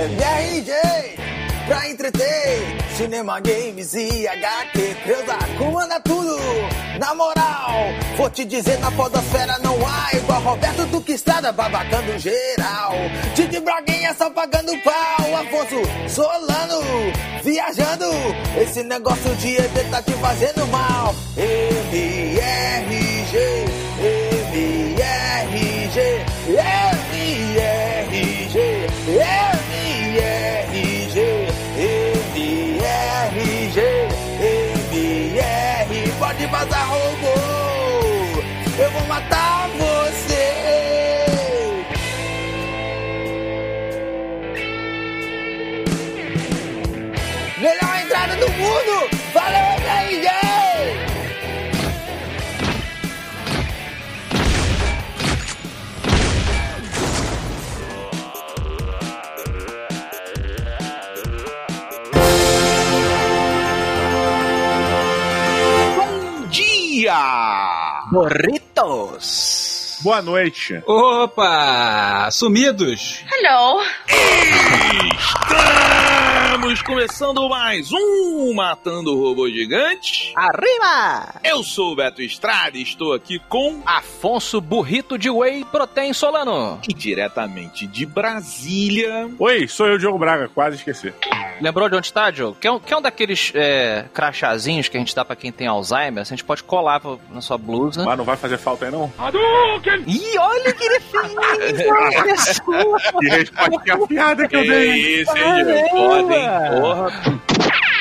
MRJ, pra entreter, cinema, games e HQ. Creuza, comanda tudo, na moral. Vou te dizer, na podosfera não há igual Roberto Duque Estrada, babacando geral. Didi Braguinha só pagando pau. Afonso Solano, viajando. Esse negócio de ET tá te fazendo mal. MRG, MRG, MRG, dia! Boa noite. Opa! Sumidos! Hello. Estamos começando mais um Matando o Robô Gigante. Arriba! Eu sou o Beto Estrada e estou aqui com Afonso Burrito de Whey Protein Solano. e diretamente de Brasília. Oi, sou eu, Diogo Braga, quase esqueci. Lembrou de onde está, Diogo? Que é um, que é um daqueles é, crachazinhos que a gente dá pra quem tem Alzheimer. A gente pode colar na sua blusa. Mas não vai fazer falta aí, não? Ih, olha que ele é feliz! Olha só! E resposta a piada que eu É dei. isso, hein? Caramba! Podem, porra.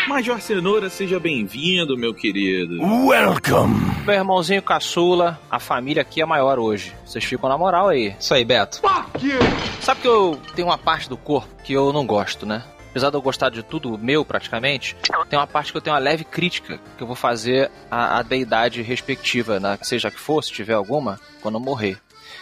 Major Cenoura, seja bem-vindo, meu querido. Welcome. Meu irmãozinho caçula, a família aqui é maior hoje. Vocês ficam na moral aí. Isso aí, Beto. Sabe que eu tenho uma parte do corpo que eu não gosto, né? Apesar de eu gostar de tudo meu, praticamente, tem uma parte que eu tenho uma leve crítica que eu vou fazer à, deidade respectiva, né? seja que for, se tiver alguma, quando eu morrer.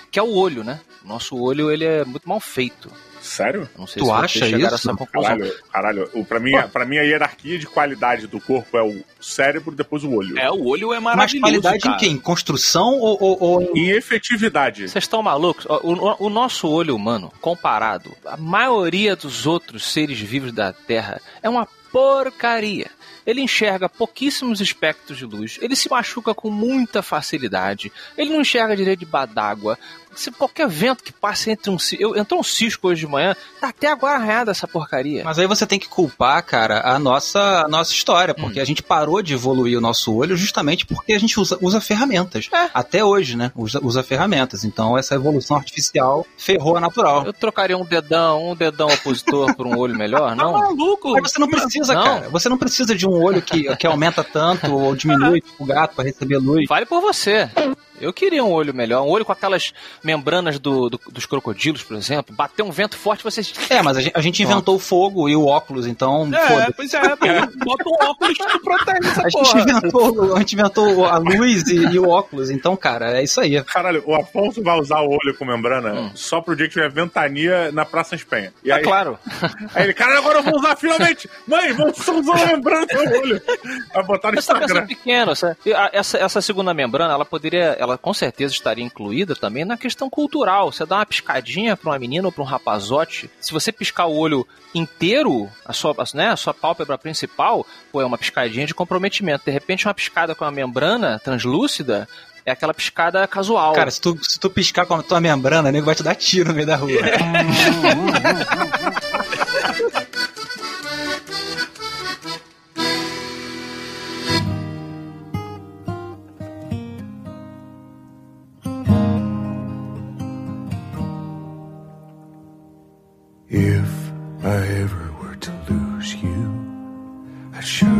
Que é o olho, né? Nosso olho, ele é muito mal feito. Sério? Não sei Tu se acha vocês chegaram isso? a essa conclusão. Caralho, caralho. O, pra, mim, pra mim, a hierarquia de qualidade do corpo é o cérebro, depois o olho. É, o olho é Mas maravilhoso, qualidade cara. em quê? Em construção ou, ou- ou em... Em efetividade. Vocês estão malucos? O, o- o nosso olho humano, comparado à maioria dos outros seres vivos da Terra, é uma porcaria. Ele enxerga pouquíssimos espectros de luz, ele se machuca com muita facilidade, ele não enxerga direito debaixo d'água. Se qualquer vento que passe entre um cisco. Eu, entrou um cisco hoje de manhã, tá até agora arranhada essa porcaria. Mas aí você tem que culpar, cara, a nossa, a nossa história, porque a gente parou de evoluir o nosso olho justamente porque a gente usa, usa ferramentas. É. Até hoje, né? Usa, usa ferramentas. Então essa evolução artificial ferrou a natural. Eu trocaria um dedão, um dedão opositor por um olho melhor, Tá não? maluco? Mas você não precisa, Não. cara. Você não precisa de um olho que, que aumenta tanto ou diminui o gato pra receber luz. Vale por você. Eu queria um olho melhor, um olho com aquelas membranas do- do- dos crocodilos, por exemplo. Bater um vento forte, vocês. É, mas a gente, a gente inventou o fogo e o óculos, então, É, foda pois é, bota um óculos que protege essa A gente, porra. inventou, a gente inventou a luz e, e o óculos, então, cara, é isso aí. Caralho, o Afonso vai usar o olho com membrana Hum. só pro dia que tiver ventania na Praça Espenha. E É aí, claro. aí ele, cara, agora eu vou usar finalmente! Mãe, vou só usar a membrana no meu olho. Vai botar no Instagram. pequeno. Essa, essa, essa segunda membrana, ela poderia, ela com certeza estaria incluída também na questão cultural. Você dá uma piscadinha pra uma menina ou pra um rapazote, se você piscar o olho inteiro, a sua, a- né, a sua pálpebra principal, pô, é uma piscadinha de comprometimento. De repente, uma piscada com uma membrana translúcida é aquela piscada casual. Cara, se tu, se tu piscar com a tua membrana, o nego vai te dar tiro no meio da rua. If I ever were to lose you, I'd surely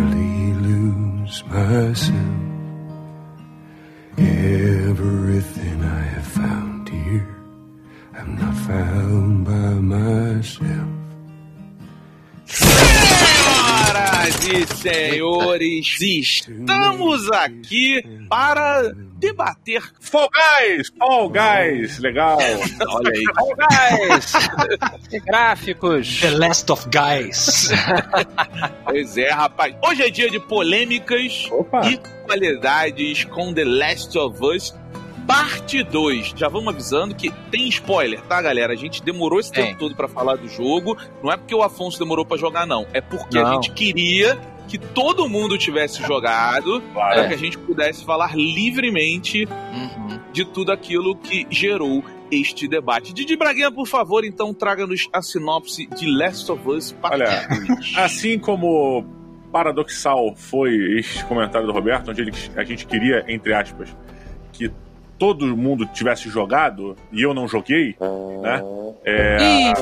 senhores, estamos aqui para debater. Fall Guys! Fall Guys! Legal! Olha aí. Oh, guys! Gráficos! The Last of Guys. Pois é, rapaz. Hoje é dia de polêmicas Opa! e qualidades com The Last of Us Parte 2. Já vamos avisando que tem spoiler, tá, galera? A gente demorou esse Tem. tempo todo pra falar do jogo. Não é porque o Afonso demorou pra jogar, não. É porque a Não. gente queria que todo mundo tivesse jogado Claro. para que a gente pudesse falar livremente Uhum. de tudo aquilo que gerou este debate. Didi Braguinha, por favor, então traga-nos a sinopse de Last of Us Parte Olha, 2. Assim como paradoxal foi este comentário do Roberto, onde ele- a gente queria, entre aspas, que todo mundo tivesse jogado e eu não joguei, né? É,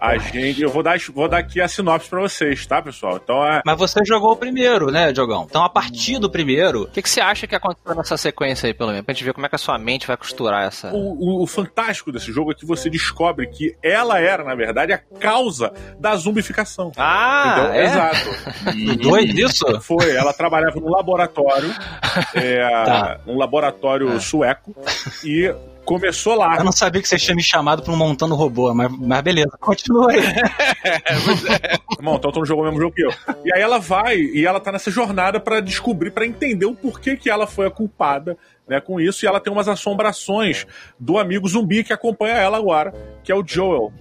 a gente, eu vou dar, vou dar aqui a sinopse pra vocês, tá, pessoal? Então é. Mas você jogou o primeiro, né, Diogão? Então a partir do primeiro, O que, que você acha que aconteceu nessa sequência aí, pelo menos? Pra gente ver como é que a sua mente vai costurar essa. O, o- o fantástico desse jogo é que você descobre que ela era, na verdade, a causa da zumbificação. Ah, Entendeu? é? Exato. do dois disso? Foi, ela trabalhava num laboratório, é, Tá. um laboratório sueco, e começou lá. Eu não sabia que você tinha me chamado pra um montando robô, mas, mas beleza, continua aí. Irmão, então tu não jogou o mesmo jogo que eu. E aí ela vai e ela tá nessa jornada pra descobrir, pra entender o porquê que ela foi a culpada, né, com isso. E ela tem umas assombrações do amigo zumbi que acompanha ela agora, que é o Joel.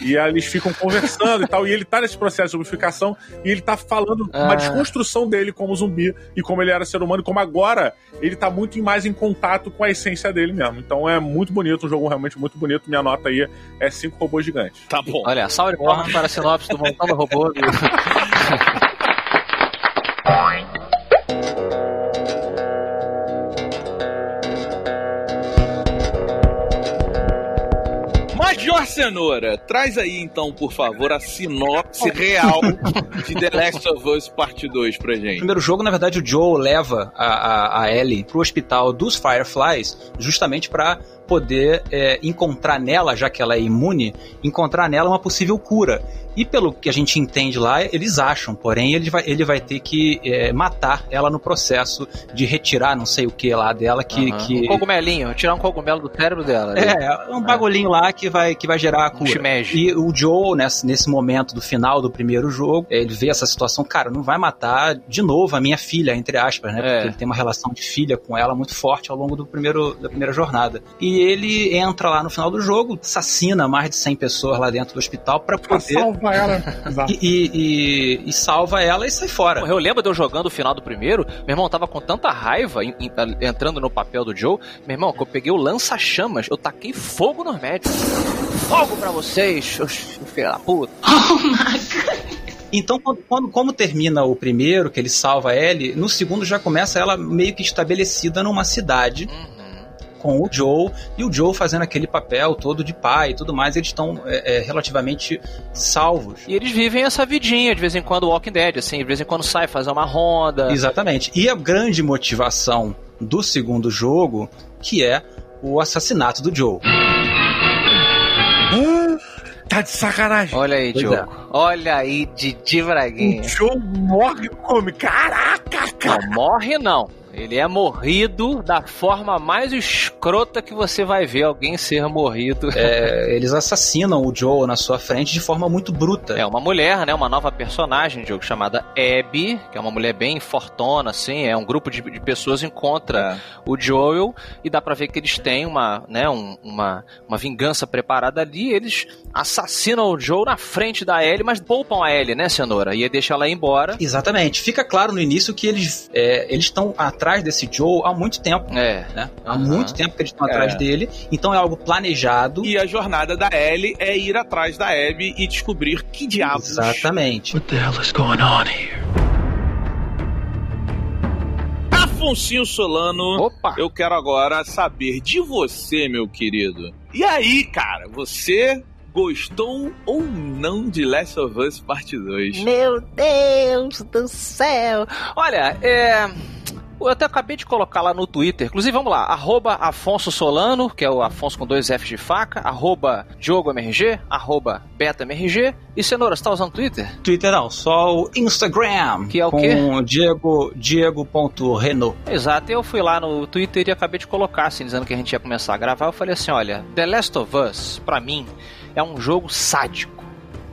E aí eles ficam conversando e tal. E ele tá nesse processo de zumbificação e ele tá falando Ah. uma desconstrução dele como zumbi e como ele era ser humano e como agora ele tá muito mais em contato com a essência dele mesmo. Então é muito bonito, um jogo realmente muito bonito. Minha nota aí é cinco robôs gigantes. Tá bom. Olha, salve palmas para a sinopse do Montando Robô. Cenoura, traz aí então, por favor, a sinopse real de The Last of Us Parte 2 pra No gente. primeiro jogo, na verdade, o Joe leva a, a, a Ellie pro hospital dos Fireflies justamente pra poder é, encontrar nela, já que ela é imune, encontrar nela uma possível cura. E pelo que a gente entende lá, eles acham, porém ele vai, ele vai ter que é, matar ela no processo de retirar não sei o que lá dela que. Aham. que... Um cogumelinho, tirar um cogumelo do cérebro dela. ali. É, um bagulhinho lá que vai, que vai gerar a Um cura. shimeji. E o Joe, nesse, nesse momento do final do primeiro jogo, ele vê essa situação, cara, não vai matar de novo a minha filha, entre aspas, né? É. Porque ele tem uma relação de filha com ela muito forte ao longo do primeiro, da primeira jornada. E ele entra lá no final do jogo, assassina mais de 100 pessoas lá dentro do hospital pra Pra salvar ela. Exato. E, e- e- e salva ela e sai fora. Eu lembro de eu jogando o final do primeiro, meu irmão tava com tanta raiva em- em- entrando no papel do Joe. Meu irmão, que eu peguei o lança-chamas, eu taquei fogo nos médicos. Fogo pra vocês, seus filhos da puta. Então, quando, quando- como termina o primeiro, que ele salva a Ellie, no segundo já começa ela meio que estabelecida numa cidade Uhum. Com o Joe e o Joe fazendo aquele papel todo de pai e tudo mais, eles estão é, é, relativamente salvos. E eles vivem essa vidinha, de vez em quando Walking Dead, assim, de vez em quando sai fazer uma ronda. Exatamente. E a grande motivação do segundo jogo, que é o assassinato do Joe. Tá de sacanagem. Olha aí, Pois Diogo. Olha aí, Didi Braguinha. O Joe morre come. Caraca, cara. Não, morre não. Ele é morrido da forma mais escrota que você vai ver alguém ser morrido. É, eles assassinam o Joe na sua frente de forma muito bruta. É uma mulher, né? Uma nova personagem, Diogo, chamada Abby, que é uma mulher bem fortona, assim. É um grupo de, de pessoas encontra o Joel e dá pra ver que eles têm uma, né, um- uma, uma vingança preparada ali. Eles assassinam o Joel na frente da Ellie, mas poupam a Ellie, né, Cenoura? E deixa ela ir embora. Exatamente. Fica claro no início que eles é, eles estão atrás desse Joe há muito tempo. É. Né? Há Aham. muito tempo que eles estão É. atrás dele. Então é algo planejado. E a jornada da Ellie é ir atrás da Abby e descobrir que diabos. Exatamente. What the hell is going on here? Afonsinho Solano, Opa! eu quero agora saber de você, meu querido. E aí, cara, você gostou ou não de Last of Us Parte 2? Meu Deus do céu! Olha, é. Eu até acabei de colocar lá no Twitter. Inclusive, vamos lá. Arroba Afonso Solano, que é o Afonso com dois Fs de faca. Arroba DiogoMRG. Arroba BetaMRG. E Cenoura, você tá usando Twitter? Twitter não, só o Instagram. Que é o com quê? Diego, Diego.Renault. Exato, eu fui lá no Twitter e acabei de colocar, assim, dizendo que a gente ia começar a gravar. Eu falei assim: olha, The Last of Us, pra mim, é um jogo sádico.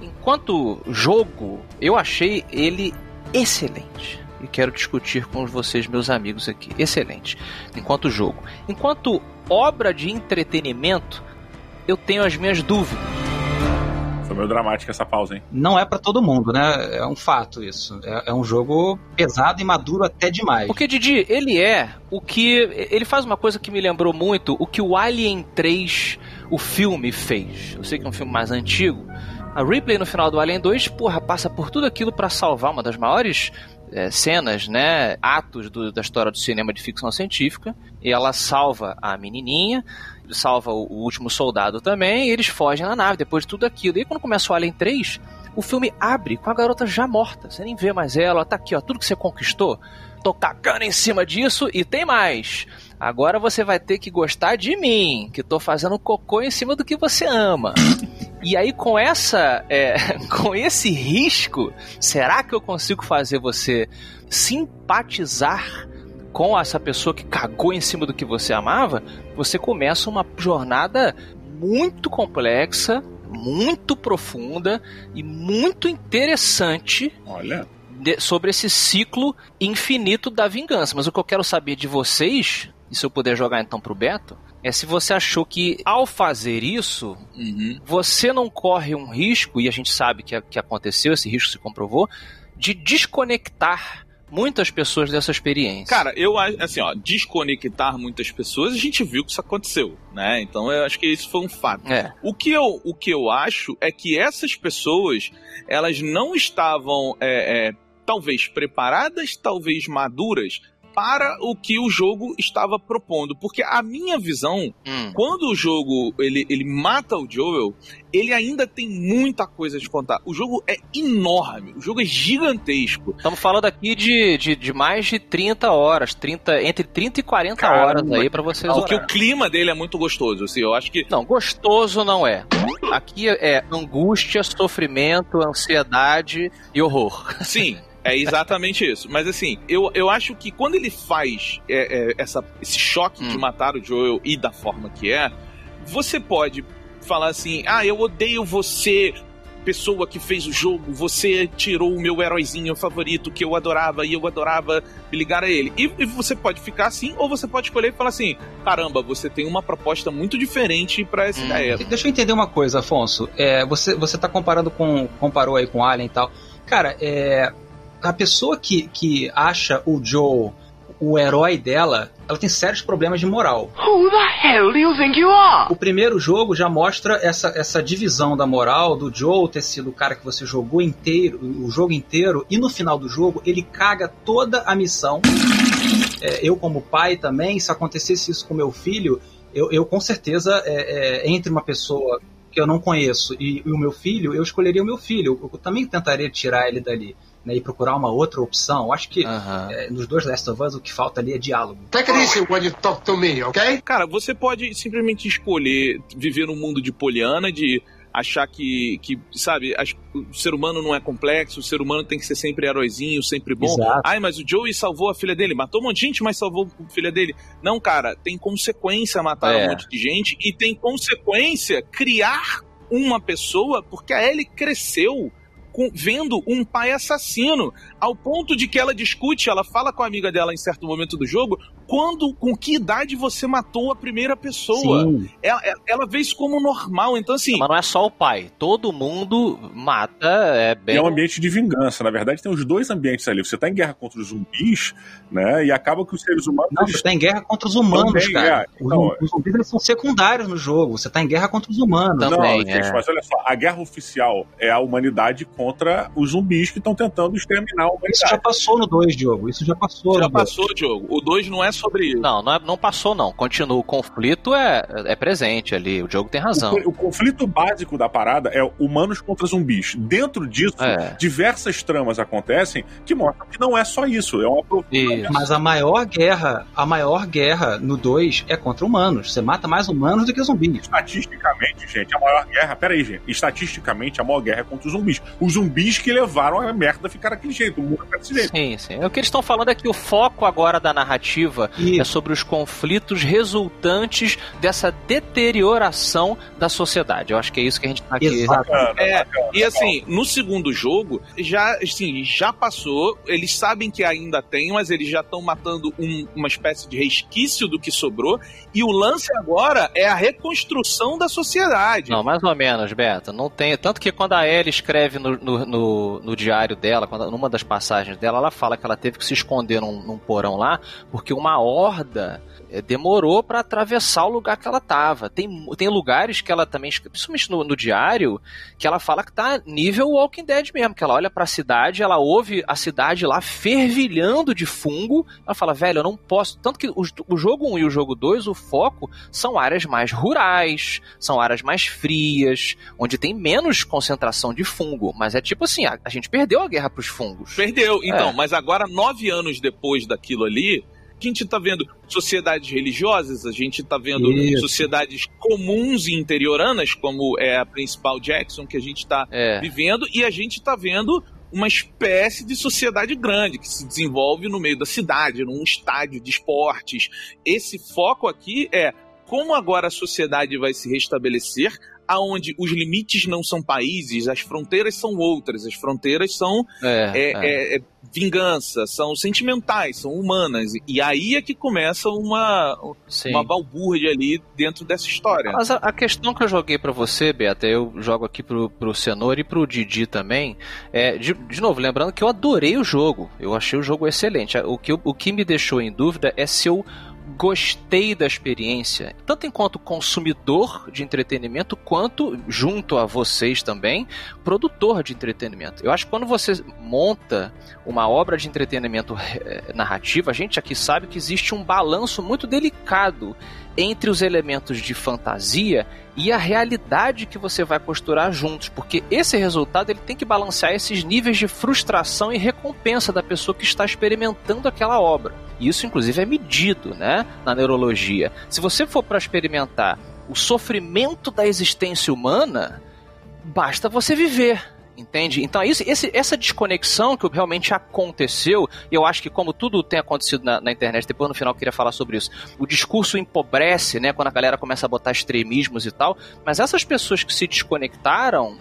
Enquanto jogo, eu achei ele excelente. E quero discutir com vocês, meus amigos aqui. Excelente. Enquanto jogo. Enquanto obra de entretenimento, eu tenho as minhas dúvidas. Foi meio dramática essa pausa, hein? Não é pra todo mundo, né? É um fato isso. É, é um jogo pesado e maduro até demais. Porque, Didi, ele é o que. Ele faz uma coisa que me lembrou muito o que o Alien 3, o filme, fez. Eu sei que é um filme mais antigo. A Ripley no final do Alien 2, porra, passa por tudo aquilo pra salvar uma das maiores é, cenas, né, atos do- da história do cinema de ficção científica. E ela salva a menininha, salva o, o último soldado também, e eles fogem na nave depois de tudo aquilo. E quando começa o Alien 3, o filme abre com a garota já morta. Você nem vê mais ela, ela tá aqui, ó, tudo que você conquistou. Tô cagando em cima disso e tem mais. Agora você vai ter que gostar de mim, que tô fazendo cocô em cima do que você ama. E aí, com essa. é, com esse risco, será que eu consigo fazer você simpatizar com essa pessoa que cagou em cima do que você amava? Você começa uma jornada muito complexa, muito profunda e muito interessante Olha. de- sobre esse ciclo infinito da vingança. Mas o que eu quero saber de vocês, e se eu puder jogar então pro Beto, é se você achou que ao fazer isso, Uhum. você não corre um risco, e a gente sabe que, que aconteceu, esse risco se comprovou, de desconectar muitas pessoas dessa experiência. Cara, eu acho, assim, ó, desconectar muitas pessoas, a gente viu que isso aconteceu, né? Então eu acho que isso foi um fato. É. O que eu, o que eu acho é que essas pessoas, elas não estavam, é, é, talvez preparadas, talvez maduras para o que o jogo estava propondo. Porque a minha visão, Hum. quando o jogo ele, ele mata o Joel, ele ainda tem muita coisa de contar. O jogo é enorme, o jogo é gigantesco. Estamos falando aqui de, de, de mais de 30 horas, 30, entre 30 e 40 Caramba. horas aí pra vocês Porque olharem. o clima dele é muito gostoso. Assim, eu acho que Não, gostoso não é. Aqui é angústia, sofrimento, ansiedade e horror. Sim, é exatamente isso. Mas assim, eu, eu acho que quando ele faz é, é, essa, esse choque de Hum. matar o Joel e da forma que é, você pode falar assim: ah, eu odeio você. Pessoa que fez o jogo, você tirou o meu heróizinho favorito que eu adorava e eu adorava me ligar a ele. E, e você pode ficar assim, ou você pode escolher e falar assim: caramba, você tem uma proposta muito diferente pra essa Hum. ideia. Deixa eu entender uma coisa, Afonso. É, você, você tá comparando com. comparou aí com Alien e tal. Cara, é. A pessoa que, que acha o Joe o herói dela, ela tem sérios problemas de moral. Who the hell do you think you are? O primeiro jogo já mostra essa, essa divisão da moral do Joe ter sido o cara que você jogou inteiro, o jogo inteiro, e no final do jogo ele caga toda a missão. É, eu, como pai também, se acontecesse isso com meu filho, eu, eu com certeza, é, é, entre uma pessoa que eu não conheço e, e o meu filho, eu escolheria o meu filho. Eu, eu também tentaria tirar ele dali. Né, e procurar uma outra opção. Acho que é, nos dois Last of Us o que falta ali é diálogo. Take it easy when you talk to me, okay? Cara, você pode simplesmente escolher viver num mundo de poliana, de achar que, que sabe, as- o ser humano não é complexo, o ser humano tem que ser sempre heróizinho, sempre bom. Exato. Ai, mas o Joey salvou a filha dele, matou um monte de gente, mas salvou a filha dele. Não, cara, tem consequência matar É. um monte de gente e tem consequência criar uma pessoa, porque a Ellie cresceu com- vendo um pai assassino, ao ponto de que ela discute, ela fala com a amiga dela em certo momento do jogo, quando, com que idade você matou a primeira pessoa. Sim, Ela, ela- vê isso como normal, então assim, Mas não é só o pai. Todo mundo mata, é E bem. é um ambiente de vingança. Na verdade, tem os dois ambientes ali. Você tá em guerra contra os zumbis, né? E acaba que os seres humanos. Não, eles você tá em guerra contra os humanos, Também, cara. é. Então, os, os zumbis eles são secundários no jogo. Você tá em guerra contra os humanos. Também. Não, é. mas olha só, a guerra oficial é a humanidade contra os zumbis que estão tentando exterminar a Isso já humanidade. passou no 2, Diogo. Isso já passou já no 2. passou, Diogo. O 2 não é sobre isso. Não, não, é- não passou, não. Continua. O conflito é, é presente ali. O jogo tem razão. O, o conflito básico da parada é humanos contra zumbis. Dentro disso, É. diversas tramas acontecem que mostram que não é só isso. É uma. Mas a maior guerra, a maior guerra no 2 é contra humanos. Você mata mais humanos do que zumbis. Estatisticamente, gente, a maior guerra. Peraí, gente. Estatisticamente, a maior guerra é contra os zumbis. Os zumbis que levaram a merda a ficar daquele jeito, o mundo ficar desse jeito. Sim, sim. O que eles estão falando é que o foco agora da narrativa E- é sobre os conflitos resultantes dessa deterioração da sociedade. Eu acho que é isso que a gente tá aqui. Exato. É, e assim, no segundo jogo, já, assim, já passou, eles sabem que ainda tem, mas eles já estão matando um- uma espécie de resquício do que sobrou, e o lance agora é a reconstrução da sociedade. Não, mais ou menos, Beto. Não tem. Tanto que quando a Ellie escreve no, no, no- no diário dela, quando, numa das passagens dela, ela fala que ela teve que se esconder num, num porão lá, porque uma horda eh, demorou pra atravessar o lugar que ela tava. Tem, tem lugares que ela também, principalmente no, no diário, que ela fala que tá nível Walking Dead mesmo, que ela olha pra cidade, ela ouve a cidade lá fervilhando de fungo, ela fala, velho, eu não posso. Tanto que os- o jogo 1 e o jogo 2, o foco são áreas mais rurais, são áreas mais frias, onde tem menos concentração de fungo. Mas é tipo assim, a, a gente perdeu a guerra pros fungos. Perdeu. Então, É. mas agora, nove anos depois daquilo ali, a gente tá vendo sociedades religiosas, a gente tá vendo Isso. sociedades comuns e interioranas, como é a principal Jackson que a gente tá É. vivendo, e a gente tá vendo uma espécie de sociedade grande que se desenvolve no meio da cidade, num estádio de esportes. Esse foco aqui é como agora a sociedade vai se restabelecer, aonde os limites não são países, as fronteiras são outras, as fronteiras são É, é, é. é- é vingança, são sentimentais, são humanas. E aí é que começa uma, Sim. uma balbúrdia ali dentro dessa história. Mas a, a questão que eu joguei pra você, Beata, eu jogo aqui pro, pro Cenoura e pro Didi também. É, de, de novo, lembrando que eu adorei o jogo. Eu achei o jogo excelente. O que, o que me deixou em dúvida é se eu gostei da experiência, tanto enquanto consumidor de entretenimento, quanto, junto a vocês também, produtor de entretenimento. Eu acho que quando você monta uma obra de entretenimento eh, narrativa, a gente aqui sabe que existe um balanço muito delicado entre os elementos de fantasia e a realidade que você vai costurar juntos, porque esse resultado ele tem que balancear esses níveis de frustração e recompensa da pessoa que está experimentando aquela obra. E isso inclusive é medido, né, na neurologia. Se você for para experimentar o sofrimento da existência humana, basta você viver. Entende? Então, isso, esse- essa desconexão que realmente aconteceu, e eu acho que, como tudo tem acontecido na, na internet, depois no final eu queria falar sobre isso. O discurso empobrece, né? Quando a galera começa a botar extremismos e tal. Mas essas pessoas que se desconectaram,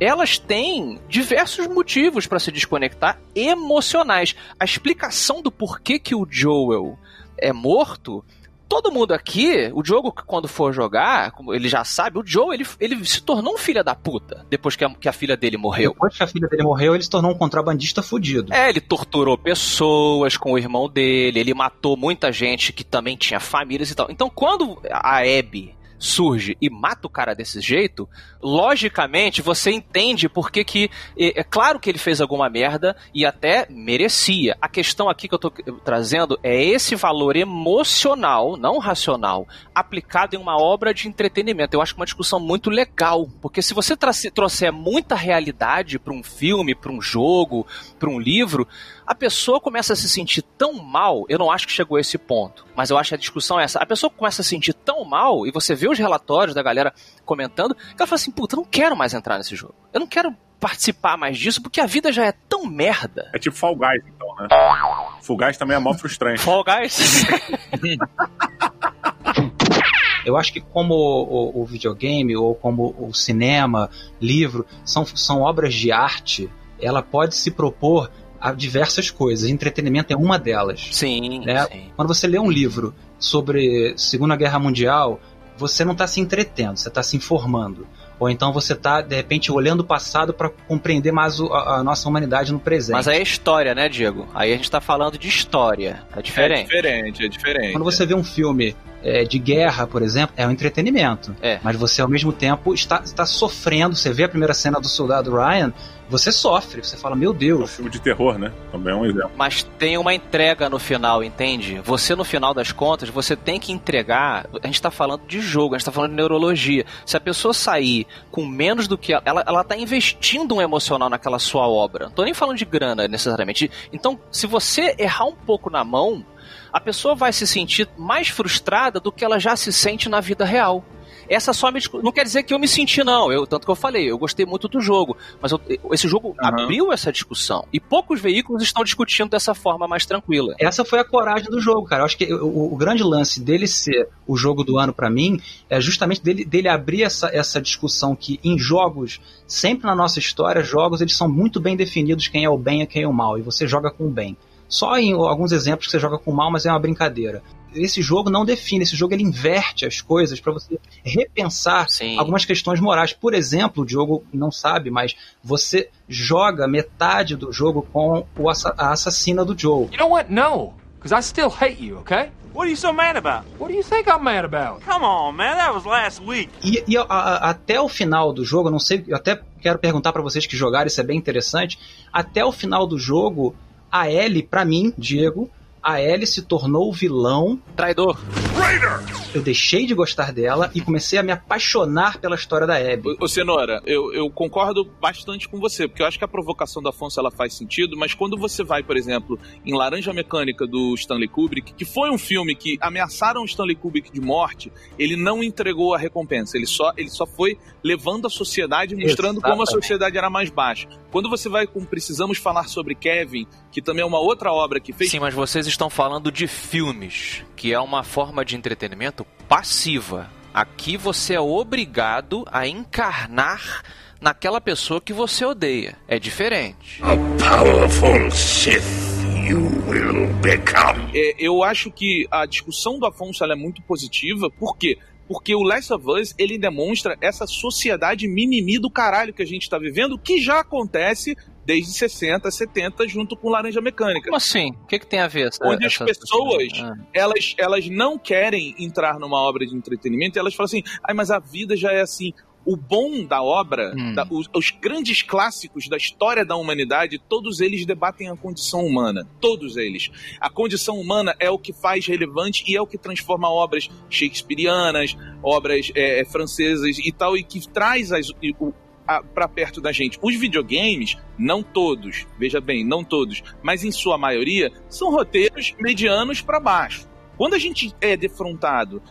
elas têm diversos motivos para se desconectar emocionais. A explicação do porquê que o Joel é morto. Todo mundo aqui, o Diogo, quando for jogar, como ele já sabe, o Joe, ele, ele se tornou um filho da puta depois que a, que a filha dele morreu. Depois que a filha dele morreu, ele se tornou um contrabandista fudido. É, ele torturou pessoas com o irmão dele, ele matou muita gente que também tinha famílias e tal. Então, quando a Abby surge e mata o cara desse jeito, logicamente você entende por que é, é claro que ele fez alguma merda e até merecia. A questão aqui que eu tô trazendo é esse valor emocional, não racional, aplicado em uma obra de entretenimento. Eu acho que é uma discussão muito legal, porque se você trouxer muita realidade para um filme, para um jogo, para um livro, a pessoa começa a se sentir tão mal. Eu não acho que chegou a esse ponto, mas eu acho que a discussão é essa. A pessoa começa a se sentir tão mal e você vê os relatórios da galera comentando que ela fala assim: puta, eu não quero mais entrar nesse jogo. Eu não quero participar mais disso porque a vida já é tão merda. É tipo Fall Guys, então, né? Fall Guys também é mó frustrante. Fall Guys. Eu acho que como o, o videogame ou como o cinema, livro, são, são obras de arte, ela pode se propor a diversas coisas. Entretenimento é uma delas. sim, É. sim. Quando você lê um livro sobre Segunda Guerra Mundial, você não está se entretendo, você está se informando. Ou então você está, de repente, olhando o passado para compreender mais o- a, a nossa humanidade no presente. Mas aí é história, né, Diego? Aí a gente tá falando de história. É É diferente. diferente, é diferente. Quando você vê um filme é, de guerra, por exemplo, é um entretenimento. É. Mas você, ao mesmo tempo, está, está sofrendo. Você vê a primeira cena do soldado Ryan, você sofre. Você fala, meu É um Deus. filme de terror, né? Também é um exemplo. Mas tem uma entrega no final, entende? Você, no final das contas, você tem que entregar. A gente tá falando de jogo, a gente tá falando de neurologia. Se a pessoa sair com menos do que. Ela, ela tá investindo um emocional naquela sua obra. Não tô nem falando de grana necessariamente. Então, se você errar um pouco na mão, a pessoa vai se sentir mais frustrada do que ela já se sente na vida real. essa só me não quer dizer que eu me senti não, eu tanto que eu falei, eu gostei muito do jogo, mas eu- esse jogo abriu essa discussão e poucos veículos estão discutindo dessa forma mais tranquila. Essa foi a coragem do jogo, cara. Eu acho que o, o grande lance dele ser o jogo do ano pra mim é justamente dele, dele abrir essa, essa discussão que em jogos, sempre na nossa história, jogos eles são muito bem definidos quem é o bem e quem é o mal, e você joga com o bem. Só em alguns exemplos que você joga com mal, mas é uma brincadeira. Esse jogo não define, esse jogo ele inverte as coisas pra você repensar Sim. algumas questões morais. Por exemplo, o Diogo não sabe, mas você joga metade do jogo com o assa- a assassina do Joe. You know what? No, because I still hate you, okay? What are you so mad about? What do you think I'm mad about? Come on, man. That was last week. E, e a- a- até o final do jogo, eu não sei, eu até quero perguntar pra vocês que jogaram, isso é bem interessante. Até o final do jogo, a Ellie, pra mim, Diego, a Ellie se tornou o vilão. Traidor. Eu deixei de gostar dela e comecei a me apaixonar pela história da Abby. Ô, Cenoura, eu, eu concordo bastante com você, porque eu acho que a provocação da Afonso ela faz sentido, mas quando você vai, por exemplo, em Laranja Mecânica do Stanley Kubrick, que foi um filme que ameaçaram o Stanley Kubrick de morte, ele não entregou a recompensa, ele só, ele só foi levando a sociedade, mostrando como a Exatamente. sociedade era mais baixa. Quando você vai com Precisamos Falar sobre Kevin, que também é uma outra obra que fez Sim, mas vocês estão falando de filmes, que é uma forma de entretenimento passiva. Aqui você é obrigado a encarnar naquela pessoa que você odeia. É diferente. Powerful Sith you will become. É, eu acho que a discussão do Afonso ela é muito positiva. Por quê? Porque o Last of Us, ele demonstra essa sociedade mimimi do caralho que a gente tá vivendo, que já acontece desde 60, 70, junto com Laranja Mecânica. Como assim? O que, que tem a ver? Essa, Onde as essa- pessoas, Ah. elas, elas não querem entrar numa obra de entretenimento, elas falam assim, ai, mas a vida já é assim. O bom da obra, Hum. da- os, os grandes clássicos da história da humanidade, todos eles debatem a condição humana. Todos eles. A condição humana é o que faz relevante e é o que transforma obras shakespearianas, obras é, francesas e tal, e que traz as, o- a- pra perto da gente. Os videogames, não todos, veja bem, não todos, mas em sua maioria, são roteiros medianos pra baixo. Quando a gente é defrontado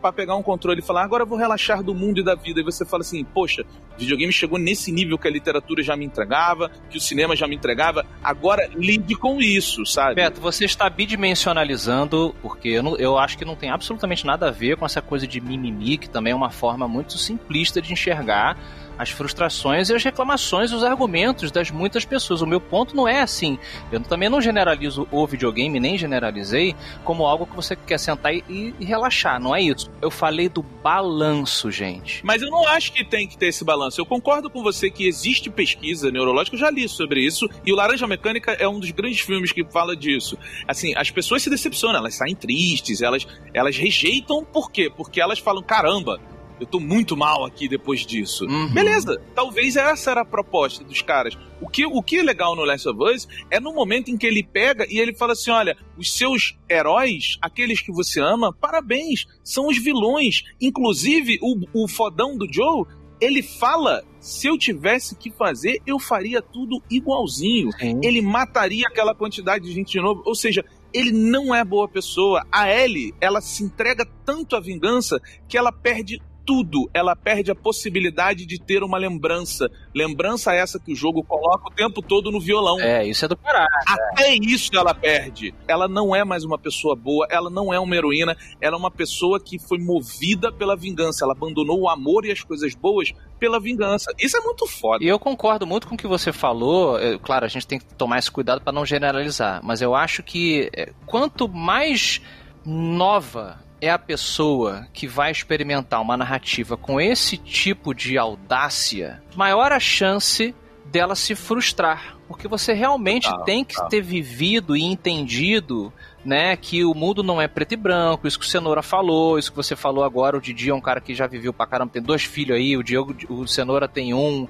para pegar um controle e falar, agora eu vou relaxar do mundo e da vida, e você fala assim, poxa, videogame chegou nesse nível que a literatura já me entregava, que o cinema já me entregava, agora lide com isso, sabe? Beto, você está bidimensionalizando, porque eu, não- eu acho que não tem absolutamente nada a ver com essa coisa de mimimi, que também é uma forma muito simplista de enxergar as frustrações e as reclamações, os argumentos das muitas pessoas. O meu ponto não é assim. Eu também não generalizo o videogame, nem generalizei, como algo que você quer sentar e, e relaxar. Não é isso. Eu falei do balanço, gente. Mas eu não acho que tem que ter esse balanço. Eu concordo com você que existe pesquisa neurológica, eu já li sobre isso, e o Laranja Mecânica é um dos grandes filmes que fala disso. Assim, as pessoas se decepcionam, elas saem tristes, elas, elas rejeitam, por quê? Porque elas falam, caramba, eu tô muito mal aqui depois disso. Uhum. Beleza, talvez essa era a proposta dos caras. O que, o que é legal no Last of Us é no momento em que ele pega e ele fala assim: olha, os seus heróis, aqueles que você ama, parabéns, são os vilões. Inclusive, o, o fodão do Joe, ele fala: se eu tivesse que fazer, eu faria tudo igualzinho. Ele mataria aquela quantidade de gente de novo. Ou seja, ele não é boa pessoa. A Ellie, ela se entrega tanto à vingança que ela perde tudo. Ela perde a possibilidade de ter uma lembrança. Lembrança essa que o jogo coloca o tempo todo no violão. É, isso é do caralho. Até isso ela perde. Ela não é mais uma pessoa boa, ela não é uma heroína, ela é uma pessoa que foi movida pela vingança. Ela abandonou o amor e as coisas boas pela vingança. Isso é muito foda. E eu concordo muito com o que você falou. É, claro, a gente tem que tomar esse cuidado para não generalizar. Mas eu acho que é, quanto mais nova é a pessoa que vai experimentar uma narrativa com esse tipo de audácia, maior a chance dela se frustrar. Porque você realmente tem que ter vivido e entendido né, que o mundo não é preto e branco, isso que o Cenoura falou, isso que você falou agora, o Didi é um cara que já viveu pra caramba, tem dois filhos aí, o Diogo, o Cenoura tem um,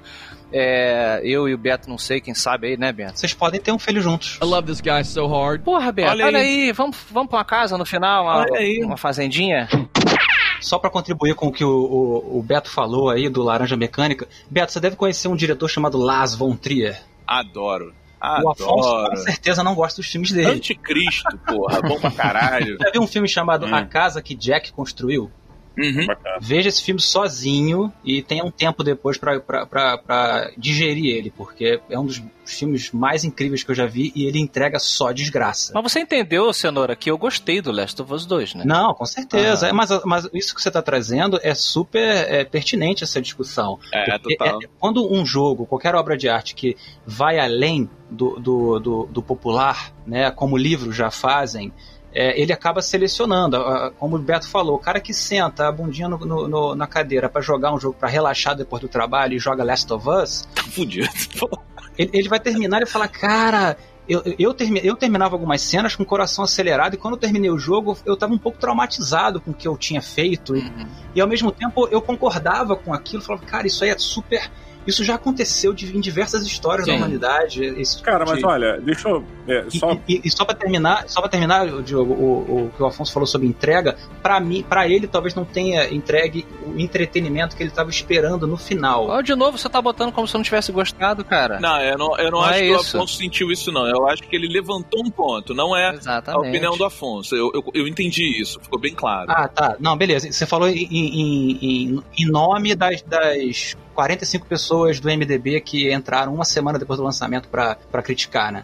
é, eu e o Beto não sei, quem sabe aí, né, Beto? Vocês podem ter um filho juntos. I love this guy so hard. Porra, Beto, olha, Olha aí. aí. vamos, vamos pra uma casa no final, uma, Olha aí. uma fazendinha? Só pra contribuir com o que o, o- o Beto falou aí do Laranja Mecânica, Beto, você deve conhecer um diretor chamado Lars von Trier. Adoro. O Afonso com Adoro. certeza não gosta dos filmes dele. Anticristo, porra. Bom pra caralho. Já viu um filme chamado Hum. A Casa que Jack Construiu? Uhum. Bacana. Veja esse filme sozinho e tenha um tempo depois pra digerir ele, porque é um dos filmes mais incríveis que eu já vi e ele entrega só desgraça. Mas você entendeu, Cenoura, que eu gostei do Last of Us 2, né? Não, com certeza. Ah. É, mas, mas isso que você está trazendo é super é, pertinente essa discussão. É, total. é- quando um jogo, qualquer obra de arte que vai além do, do, do, do popular, né, como livros já fazem, é, ele acaba selecionando. Como o Beto falou, o cara que senta a bundinha no- no- na cadeira para jogar um jogo para relaxar depois do trabalho e joga Last of Us, Tá fudido. ele, ele vai terminar e falar, cara. Eu, eu, eu terminava algumas cenas com o coração acelerado e quando eu terminei o jogo eu tava um pouco traumatizado com o que eu tinha feito e, e ao mesmo tempo eu concordava com aquilo, falava, cara, isso aí é super. Isso já aconteceu de- em diversas histórias da Sim. humanidade. Isso Cara, mas de- olha, deixa eu. é, e, só e- e só para terminar, só para terminar, Diogo, o, o que o Afonso falou sobre entrega, para mim, para ele talvez não tenha entregue o entretenimento que ele estava esperando no final. Ó, de novo, você tá botando como se eu não tivesse gostado, cara. Não, eu não, eu não, Não acho é que isso. o Afonso sentiu isso, não. Eu acho que ele levantou um ponto. Não é a Exatamente. opinião do Afonso. Eu, eu, eu entendi isso, ficou bem claro. Ah, tá. Não, beleza. Você falou em, em- em- em nome das, das 45 pessoas do MDB que entraram uma semana depois do lançamento para criticar, né?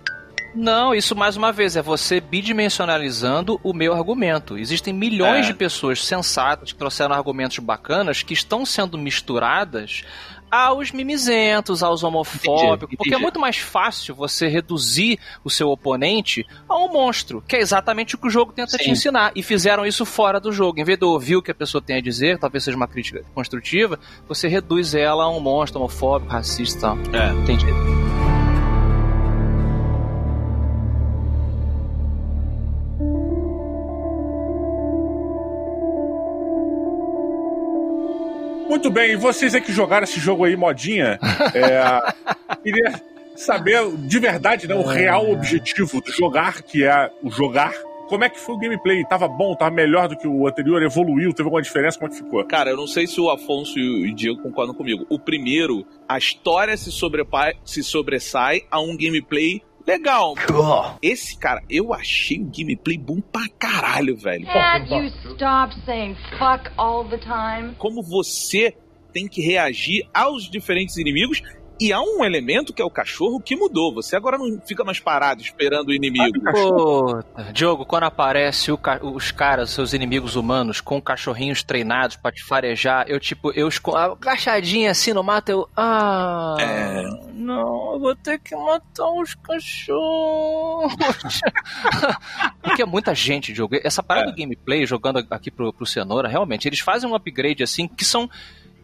Não, isso mais uma vez é você bidimensionalizando o meu argumento. Existem milhões É. de pessoas sensatas que trouxeram argumentos bacanas que estão sendo misturadas aos mimizentos, aos homofóbicos, porque é muito mais fácil você reduzir o seu oponente a um monstro, que é exatamente o que o jogo tenta te Sim. ensinar. E fizeram isso fora do jogo. Em vez de ouvir o que a pessoa tem a dizer, talvez seja uma crítica construtiva, você reduz ela a um monstro homofóbico, racista e tal. É. Entendi. Muito bem, e vocês aí que jogaram esse jogo aí, modinha, é, queria saber de verdade, né, o real objetivo do jogar, que é o jogar. Como é que foi o gameplay? Tava bom, tava melhor do que o anterior, evoluiu, teve alguma diferença? Como é que ficou? Cara, eu não sei se o Afonso e o Diego concordam comigo. O primeiro, a história se, sobrepa- se sobressai a um gameplay legal. Esse, cara, eu achei o gameplay bom pra caralho, velho. Can't you stop saying fuck all the time? Como você tem que reagir aos diferentes inimigos. E há um elemento que é o cachorro que mudou. Você agora não fica mais parado esperando o inimigo. Puta, Diogo, quando aparece o ca- os caras, seus inimigos humanos, com cachorrinhos treinados pra te farejar, eu tipo, eu esco- agachadinha assim no mato, eu. Ah. É. Não, eu vou ter que matar os cachorros. Porque é muita gente, Diogo. Essa parada É. do gameplay, jogando aqui pro, pro Cenoura, realmente, eles fazem um upgrade assim que são.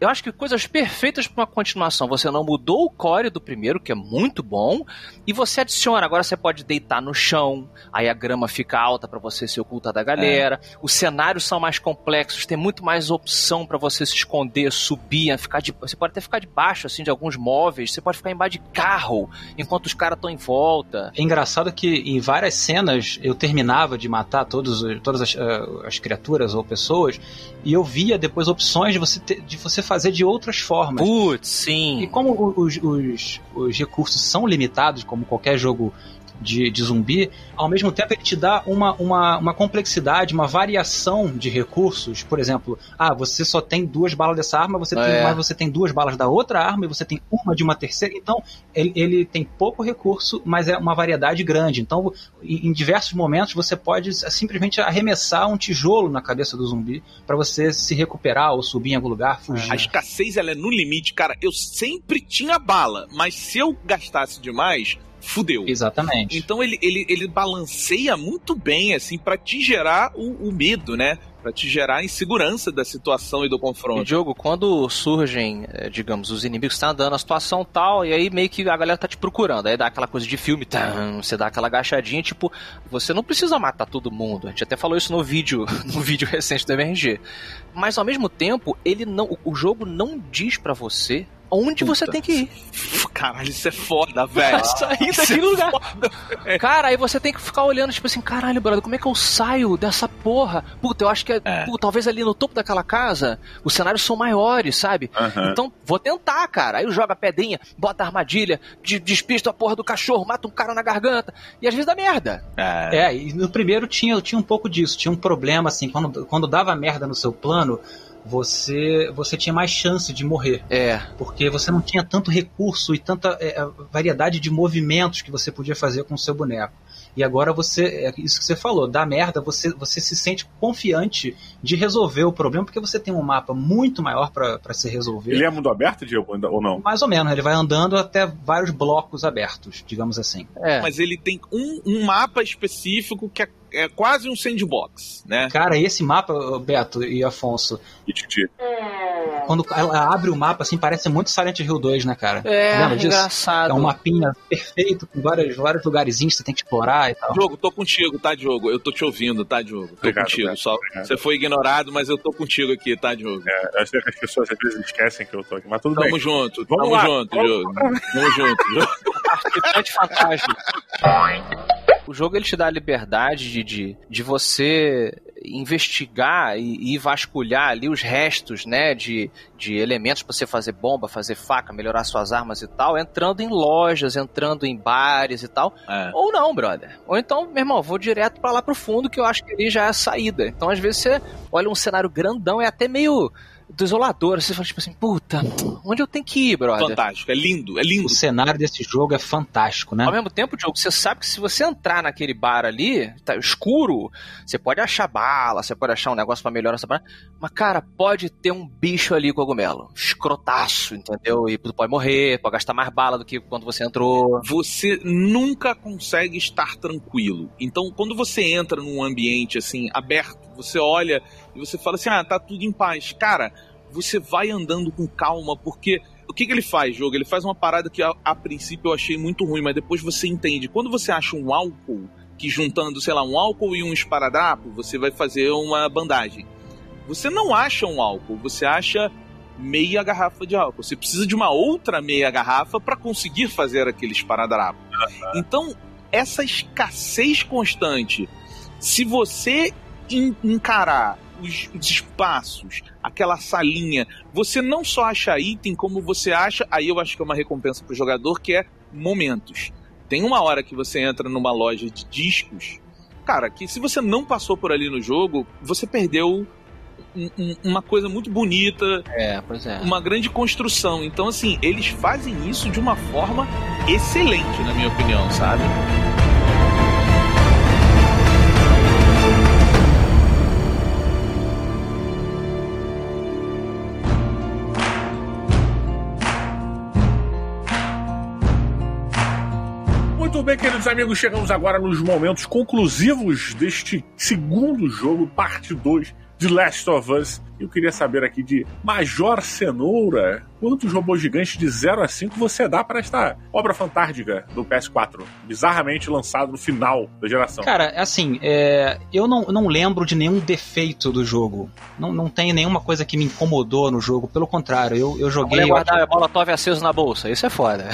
Eu acho que coisas perfeitas para uma continuação. Você não mudou o core do primeiro, que é muito bom, e você adiciona. Agora você pode deitar no chão, aí a grama fica alta para você se ocultar da galera. Os cenários são mais complexos, tem muito mais opção para você se esconder, subir, ficar de, você pode até ficar debaixo assim de alguns móveis. Você pode ficar embaixo de carro enquanto os caras estão em volta. É engraçado que em várias cenas eu terminava de matar todos, os- todas as, ah, as criaturas ou pessoas e eu via depois opções de você, ter- de você fazer de outras formas. Putz, E sim. como o- os, os, os recursos são limitados, como qualquer jogo de, de zumbi, ao mesmo tempo ele te dá uma, uma, uma complexidade, uma variação de recursos. Por exemplo, ah, você só tem duas balas dessa arma, você tem, É. mas você tem duas balas da outra arma e você tem uma de uma terceira. Então, ele, ele tem pouco recurso, mas é uma variedade grande. Então, em, em diversos momentos, você pode simplesmente arremessar um tijolo na cabeça do zumbi para você se recuperar ou subir em algum lugar, fugir. A escassez ela é no limite, cara. Eu sempre tinha bala, mas se eu gastasse demais, fudeu. Exatamente. Então ele, ele, ele balanceia muito bem, assim, pra te gerar o, o medo, né? Pra te gerar a insegurança da situação e do E, confronto. Diogo, quando surgem, eh, digamos, os inimigos estão andando a situação tal, e aí meio que a galera tá te procurando. Aí dá aquela coisa de filme, tam, você dá aquela agachadinha, tipo, você não precisa matar todo mundo. A gente até falou isso no vídeo, no vídeo recente do MRG. Mas ao mesmo tempo, ele não, o- o jogo não diz pra você onde você Puta. tem que ir. Caralho, isso é foda, velho. Sair Isso daquele é lugar. foda. Cara, aí você tem que ficar olhando, tipo assim, caralho, brother, como é que eu saio dessa porra? Puta, eu acho que é, É. pô, talvez ali no topo daquela casa os cenários são maiores, sabe? Aham. Então, vou tentar, cara. Aí joga a pedrinha, bota a armadilha, de- despista a porra do cachorro, mata um cara na garganta. E às vezes dá merda. É. É, e no primeiro tinha, tinha um pouco disso, tinha um problema assim, quando, quando dava merda no seu plano, você você tinha mais chance de morrer. É. Porque você não tinha tanto recurso e tanta é, variedade de movimentos que você podia fazer com o seu boneco. E agora você, é isso que você falou, dá merda, você, você se sente confiante de resolver o problema, porque você tem um mapa muito maior para se resolver. Ele é mundo aberto, Diego, ou não? Mais ou menos, ele vai andando até vários blocos abertos, digamos assim. É. Mas ele tem um, um mapa específico que é, é quase um sandbox, né? Cara, esse mapa, Beto e Afonso, E Titi. quando ela abre o mapa, assim, parece muito Silent Hill 2, né, cara? É, Lembra disso? engraçado. É um mapinha perfeito, com vários, vários lugarzinhos que você tem que explorar e tal. Diogo, tô contigo, tá, Diogo? Eu tô te ouvindo, tá, Diogo? Tô Obrigado, contigo. Beto, Só, obrigado. você foi ignorado, mas eu tô contigo aqui, tá, Diogo? É, acho que as pessoas às vezes esquecem que eu tô aqui, mas tudo Tamo bem. junto, Vamos tamo lá, junto, vamos- Diogo. Tamo junto, Diogo. Participante fantasma. O jogo ele te dá a liberdade de, de, de você investigar e, e vasculhar ali os restos, né, de, de elementos para você fazer bomba, fazer faca, melhorar suas armas e tal, entrando em lojas, entrando em bares e tal. É. Ou não, brother. Ou então, meu irmão, vou direto pra lá pro fundo que eu acho que ali já é a saída. Então, às vezes você olha um cenário grandão, é até meio desolador. Você fala tipo assim, puta, onde eu tenho que ir, brother? Fantástico, é lindo, é lindo. O cenário desse jogo é fantástico, né? Ao mesmo tempo, Diogo, você sabe que se você entrar naquele bar ali, tá escuro, você pode achar bala, você pode achar um negócio pra melhorar essa parada, mas, cara, pode ter um bicho ali, cogumelo. Escrotaço, entendeu? E tu pode morrer, pode gastar mais bala do que quando você entrou. Você nunca consegue estar tranquilo. Então, quando você entra num ambiente assim aberto, você olha e você fala assim: "Ah, tá tudo em paz". Cara, você vai andando com calma porque o que, que ele faz, jogo? Ele faz uma parada que a, a princípio eu achei muito ruim, mas depois você entende. Quando você acha um álcool que juntando, sei lá, um álcool e um esparadrapo, você vai fazer uma bandagem. Você não acha um álcool, você acha meia garrafa de álcool. Você precisa de uma outra meia garrafa para conseguir fazer aquele esparadrapo. Então, essa escassez constante, se você encarar os, os espaços, aquela salinha, você não só acha item, como você acha, aí eu acho que é uma recompensa pro jogador, que é momentos. Tem uma hora que você entra numa loja de discos, cara, que se você não passou por ali no jogo, você perdeu um- um- uma coisa muito bonita, É, pois é. uma grande construção. Então, assim, eles fazem isso de uma forma excelente, na minha opinião, sabe? Muito bem, queridos amigos, chegamos agora nos momentos conclusivos deste segundo jogo, parte 2 de Last of Us. Eu queria saber aqui de Major Cenoura, quantos robôs gigantes de 0 a 5 você dá para esta obra fantástica do PS4, bizarramente lançado no final da geração? Cara, assim, é, eu não, não lembro de nenhum defeito do jogo. Não, não tem nenhuma coisa que me incomodou no jogo. Pelo contrário, eu, eu joguei guardar a molotov aceso na bolsa, isso é foda.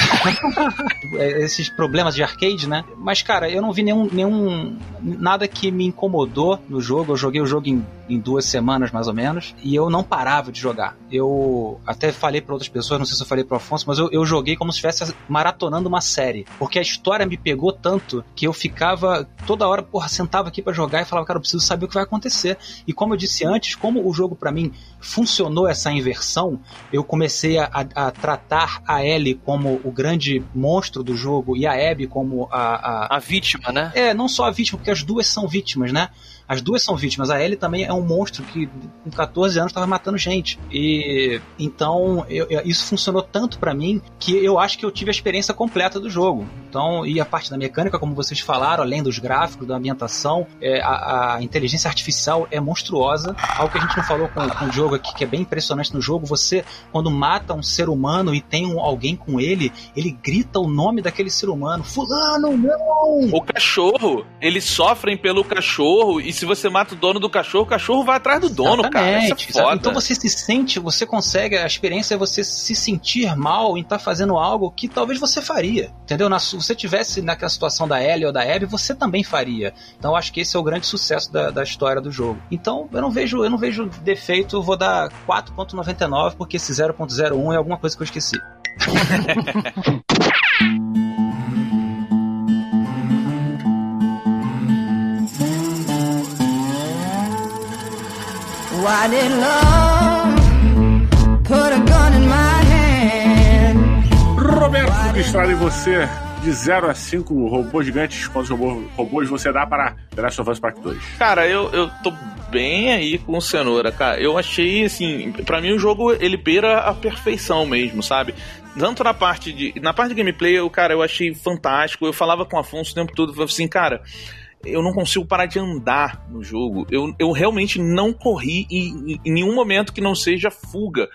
é, esses problemas de arcade, né? Mas, cara, eu não vi nenhum, nenhum nada que me incomodou no jogo. Eu joguei o jogo em, em duas semanas, mais ou menos, e eu não parava de jogar. Eu até falei para outras pessoas, não sei se eu falei pro Afonso, mas eu, eu joguei como se estivesse maratonando uma série. Porque a história me pegou tanto que eu ficava toda hora, porra, sentava aqui para jogar e falava, cara, eu preciso saber o que vai acontecer. E como eu disse antes, como o jogo para mim funcionou essa inversão, eu comecei a, a- a tratar a Ellie como o grande monstro do jogo e a Abby como a, a, A vítima, né? é, não só a vítima, porque as duas são vítimas, né? As duas são vítimas. A Ellie também é um monstro que com 14 anos estava matando gente. E então eu- eu- isso funcionou tanto pra mim que eu acho que eu tive a experiência completa do jogo. Então, e a parte da mecânica, como vocês falaram, além dos gráficos, da ambientação, é, a, a inteligência artificial é monstruosa. Algo que a gente não falou com, com o jogo aqui, que é bem impressionante no jogo, você, quando mata um ser humano e tem um- alguém com ele, ele grita o nome daquele ser humano. Fulano, não! O cachorro, eles sofrem pelo cachorro, e se você mata o dono do cachorro, o cachorro vai atrás do dono, cara. Isso é Exatamente, foda. Então você se sente, você consegue, a experiência é você se sentir mal em estar fazendo algo que talvez você faria, entendeu? Na, se você tivesse naquela situação da Ellie ou da Abby, você também faria. Então eu acho que esse é o grande sucesso da, da história do jogo. Então eu não vejo, eu não vejo defeito, eu vou dar 4.99 porque esse 0.01 é alguma coisa que eu esqueci. why did love put a gun in my hand? Roberto, que estrada em você? de 0 a 5 robôs gigantes, quantos robôs, robôs você dá para The Last of Us Part 2? Cara, eu, eu tô bem aí com o cenoura, cara. Eu achei, assim, para mim o jogo ele beira a perfeição mesmo, sabe? Tanto na parte de. Na parte de gameplay, eu, cara, eu achei fantástico. Eu falava com o Afonso o tempo todo, falava assim, cara. Eu não consigo parar de andar no jogo. Eu, eu realmente não corri em, em nenhum momento que não seja fuga.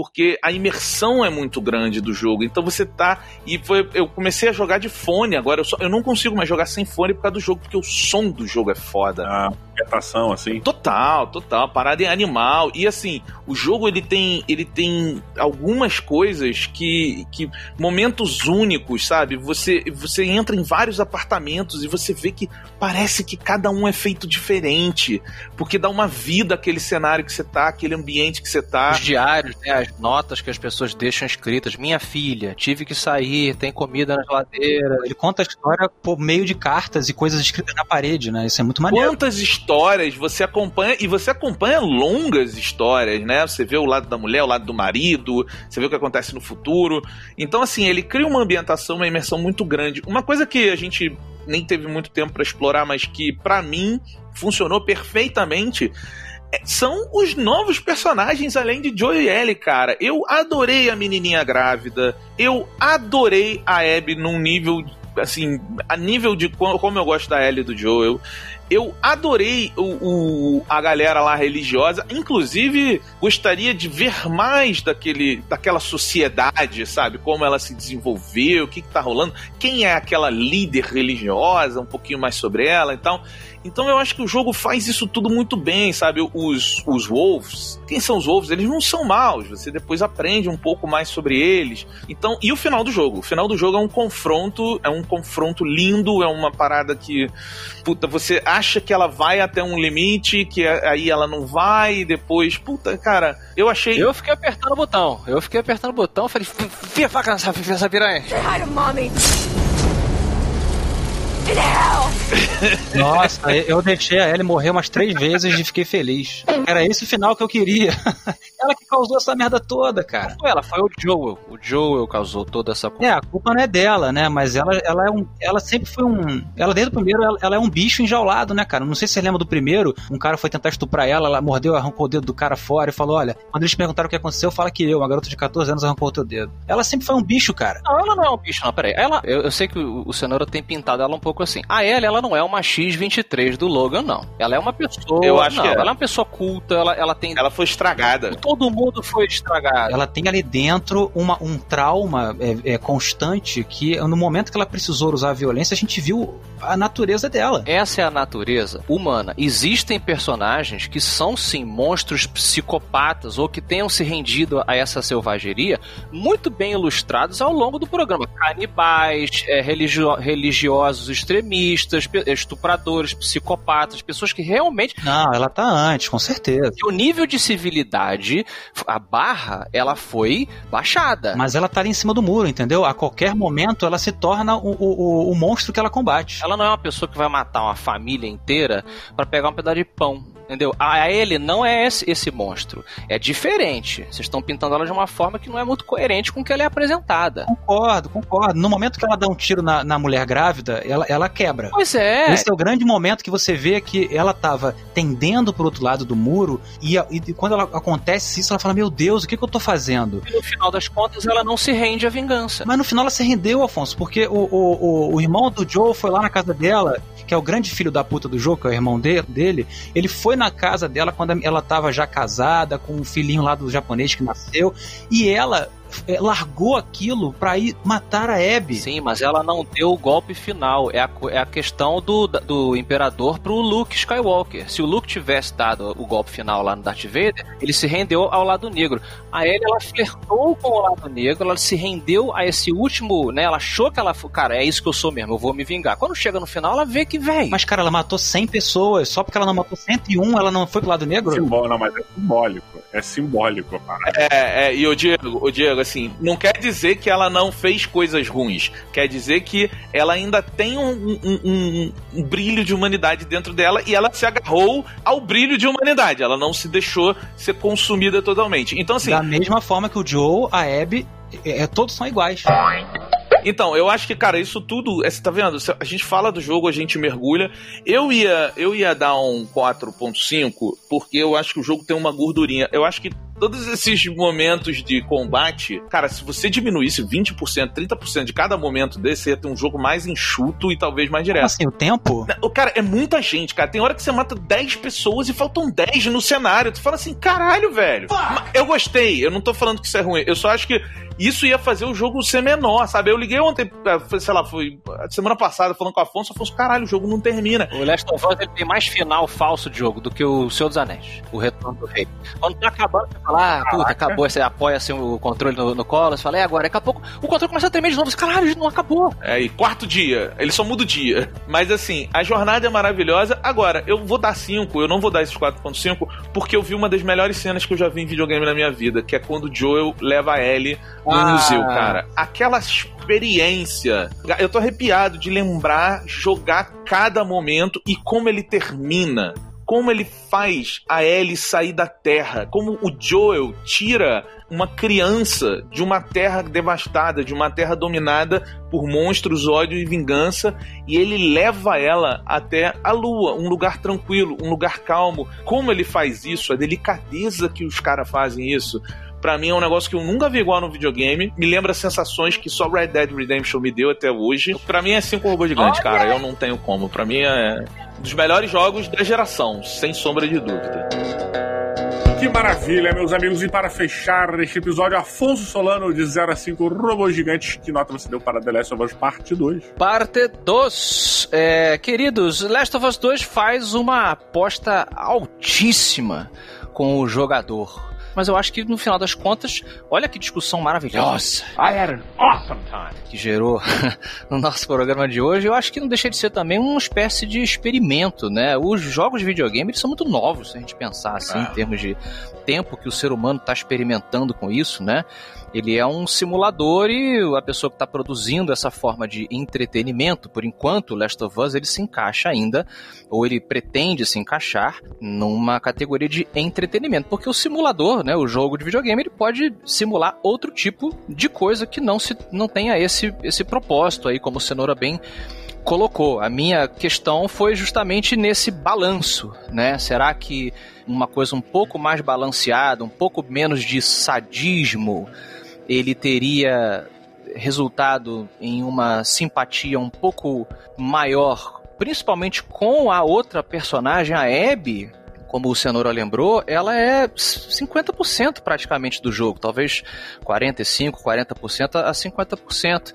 Porque a imersão é muito grande do jogo. Então você tá. E foi, eu comecei a jogar de fone agora. Eu, só, eu não consigo mais jogar sem fone por causa do jogo, porque o som do jogo é foda. A ambientação, assim. Total, total. A parada é animal. E assim, o jogo ele tem, ele tem algumas coisas que, que. momentos únicos, sabe? Você, você entra em vários apartamentos e você vê que parece que cada um é feito diferente. Porque dá uma vida àquele cenário que você tá, aquele ambiente que você tá. Os diários, né, as notas que as pessoas deixam escritas. Minha filha, tive que sair, tem comida na geladeira. Ele conta a história por meio de cartas e coisas escritas na parede, né? Isso é muito maneiro. Quantas histórias você acompanha, e você acompanha longas histórias, né? Você vê o lado da mulher, o lado do marido, você vê o que acontece no futuro. Então, assim, ele cria uma ambientação, uma imersão muito grande. Uma coisa que a gente nem teve muito tempo pra explorar, mas que pra mim funcionou perfeitamente. É- São os novos personagens além de Joe e Ellie, cara. Eu adorei a menininha grávida. Eu adorei a Abby num nível assim, a nível de co- como eu gosto da Ellie do Joe, eu, adorei o, o- a galera lá religiosa. Inclusive, gostaria de ver mais daquele, daquela sociedade, sabe? Como ela se desenvolveu, o que, que tá rolando, quem é aquela líder religiosa, um pouquinho mais sobre ela. Então, então eu acho que o jogo faz isso tudo muito bem, sabe? Os, os Wolves, quem são os Wolves? Eles não são maus, você depois aprende um pouco mais sobre eles. Então, e o final do jogo? O final do jogo é um confronto, é um confronto lindo, é uma parada que, puta, você acha que ela vai até um limite, que aí ela não vai, e depois, puta, cara, eu achei. Eu fiquei apertando o botão. Eu fiquei apertando o botão, falei, fia a faca nessa, piranha. Hi to mommy. In hell. Nossa, eu deixei a Ellie morrer umas três vezes e fiquei feliz. Era esse o final que eu queria. Ela que causou essa merda toda, cara. Foi ela, foi o Joel. O Joel causou toda essa É, a culpa não é dela, né? Mas ela, ela, é um, ela sempre foi um. Ela desde o primeiro, ela, ela é um bicho enjaulado, né, cara? Não sei se você lembra do primeiro. Um cara foi tentar estuprar ela, ela mordeu, arrancou o dedo do cara fora e falou: Olha, quando eles perguntaram o que aconteceu, fala que eu, uma garota de 14 anos, arrancou o teu dedo. Ela sempre foi um bicho, cara. Não, ela não é um bicho, não, peraí. Ela, eu, eu sei que o, o Cenoura tem pintado ela um pouco assim. A Ellie, ela não é uma X-23 do Logan, não. Ela é uma pessoa. Eu acho não, que é. Ela é uma pessoa culta, ela, ela tem. Ela foi estragada. Todo mundo foi estragado. Ela tem ali dentro uma, um trauma é, é, constante que no momento que ela precisou usar a violência, a gente viu a natureza dela. Essa é a natureza humana. Existem personagens que são sim monstros psicopatas ou que tenham se rendido a essa selvageria, muito bem ilustrados ao longo do programa. Canibais, é, religio- religiosos extremistas, estupradores, psicopatas, pessoas que realmente Não, ela tá antes, com certeza. E o nível de civilidade, a barra, ela foi baixada. Mas ela tá ali em cima do muro, entendeu? A qualquer momento ela se torna o, o, o- monstro que ela combate. Ela não é uma pessoa que vai matar uma família inteira pra pegar um pedaço de pão. Entendeu? A ele não é esse, esse monstro. É diferente. Vocês estão pintando ela de uma forma que não é muito coerente com o que ela é apresentada. Concordo, concordo. No momento que ela dá um tiro na, na mulher grávida, ela, ela quebra. Pois é. Esse é o grande momento que você vê que ela tava tendendo pro outro lado do muro e, e quando ela acontece isso, ela fala: Meu Deus, o que, que eu tô fazendo? E no final das contas, ela não se rende à vingança. Mas no final ela se rendeu, Afonso, porque o, o, o, o irmão do Joe foi lá na casa dela, que é o grande filho da puta do Joe, que é o irmão de- dele. Ele foi na casa dela quando ela tava já casada, com um filhinho lá do japonês que nasceu, e ela é, largou aquilo pra ir matar a Abby. Sim, mas ela não deu o golpe final. É a, é a questão do, do imperador pro Luke Skywalker. Se o Luke tivesse dado o golpe final lá no Darth Vader, ele se rendeu ao lado negro. A ele ela flertou com o lado negro, ela se rendeu a esse último, né? Ela achou que ela, cara, é isso que eu sou mesmo, eu vou me vingar. Quando chega no final, ela vê que vem. Mas, cara, ela matou 100 pessoas. Só porque ela não matou 101, ela não foi pro lado negro? Simbó- não, mas é simbólico. É simbólico a parada. É, é, e o Diego, o Diego, assim, não quer dizer que ela não fez coisas ruins. Quer dizer que ela ainda tem um, um- um- um brilho de humanidade dentro dela e ela se agarrou ao brilho de humanidade. Ela não se deixou ser consumida totalmente. Então, assim. Da mesma forma que o Joe, a Abby, é, é- todos são iguais. Então, eu acho que, cara, isso tudo, é, você tá vendo? A gente fala do jogo, a gente mergulha. Eu ia, eu ia dar um 4.5, porque eu acho que o jogo tem uma gordurinha. Eu acho que todos esses momentos de combate, cara, se você diminuísse 20%, 30% de cada momento desse, você ia ter um jogo mais enxuto e talvez mais direto. Como assim, o tempo? O cara, é muita gente, cara. Tem hora que você mata 10 pessoas e faltam 10 no cenário. Tu fala assim, caralho, velho. Eu gostei, eu não tô falando que isso é ruim. Eu só acho que isso ia fazer o jogo ser menor, sabe? Eu liguei ontem, sei lá, foi semana passada falando com o Afonso, Afonso, caralho, o jogo não termina. O Last of Us ele tem mais final falso de jogo do que o Senhor dos Anéis, o Retorno do Rei. Quando tá acabando, você fala, ah, puta, acabou, você apoia assim, o controle no, no colo, você fala, é agora, daqui a pouco o controle começa a tremer de novo, você, caralho, não acabou. É, e quarto dia, ele só muda o dia. Mas assim, a jornada é maravilhosa. Agora, eu vou dar 5, eu não vou dar esses 4.5, porque eu vi uma das melhores cenas que eu já vi em videogame na minha vida, que é quando o Joel leva a Ellie no Ah. museu, cara. Aquela experiência. Eu tô arrepiado de lembrar jogar cada momento e como ele termina. Como ele faz a Ellie sair da Terra. Como o Joel tira uma criança de uma terra devastada, de uma terra dominada por monstros, ódio e vingança, e ele leva ela até a lua, um lugar tranquilo, um lugar calmo. Como ele faz isso, a delicadeza que os caras fazem isso. Pra mim é um negócio que eu nunca vi igual no videogame. Me lembra sensações que só Red Dead Redemption me deu até hoje. Pra mim é cinco robôs gigantes, cara. Eu não tenho como. Pra mim é um dos melhores jogos da geração, sem sombra de dúvida. Que maravilha, meus amigos. E para fechar este episódio, Afonso Solano de 0 a 5 Robôs Gigantes. Que nota você deu para The Last of Us Parte 2? Parte 2. É, queridos, Last of Us 2 faz uma aposta altíssima com o jogador. Mas eu acho que no final das contas, olha que discussão maravilhosa I had an awesome time. que gerou no nosso programa de hoje. Eu acho que não deixa de ser também uma espécie de experimento, né? Os jogos de videogame são muito novos, se a gente pensar assim, Ah. em termos de tempo que o ser humano está experimentando com isso, né? Ele é um simulador e a pessoa que está produzindo essa forma de entretenimento, por enquanto, Last of Us ele se encaixa ainda, ou ele pretende se encaixar numa categoria de entretenimento, porque o simulador, né, o jogo de videogame, ele pode simular outro tipo de coisa que não se não tenha esse esse propósito aí, como o Cenoura bem colocou. A minha questão foi justamente nesse balanço, né? Será que uma coisa um pouco mais balanceada, um pouco menos de sadismo, ele teria resultado em uma simpatia um pouco maior, principalmente com a outra personagem, a Abby, como o Cenoura lembrou, ela é 50% praticamente do jogo, talvez 45, 40% a 50%.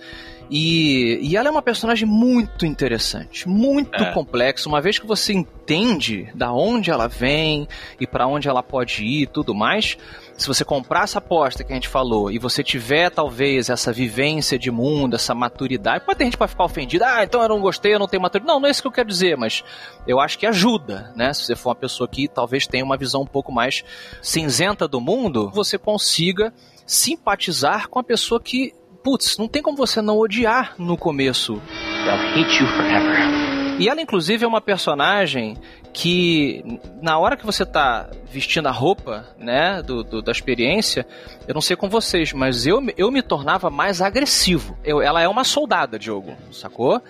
E, e ela é uma personagem muito interessante, muito É. complexa. Uma vez que você entende da onde ela vem e para onde ela pode ir e tudo mais, se você comprar essa aposta que a gente falou e você tiver talvez essa vivência de mundo, essa maturidade, pode ter gente vai ficar ofendida, ah, então eu não gostei, eu não tenho maturidade. Não, não é isso que eu quero dizer, mas eu acho que ajuda, né? Se você for uma pessoa que talvez tenha uma visão um pouco mais cinzenta do mundo, você consiga simpatizar com a pessoa que, putz, não tem como você não odiar no começo. They'll hate you forever. E ela, inclusive, é uma personagem que, na hora que você tá vestindo a roupa, né, do, do- da experiência, eu não sei com vocês, mas eu, me- eu me tornava mais agressivo. Eu- ela é uma soldada, Diogo, sacou?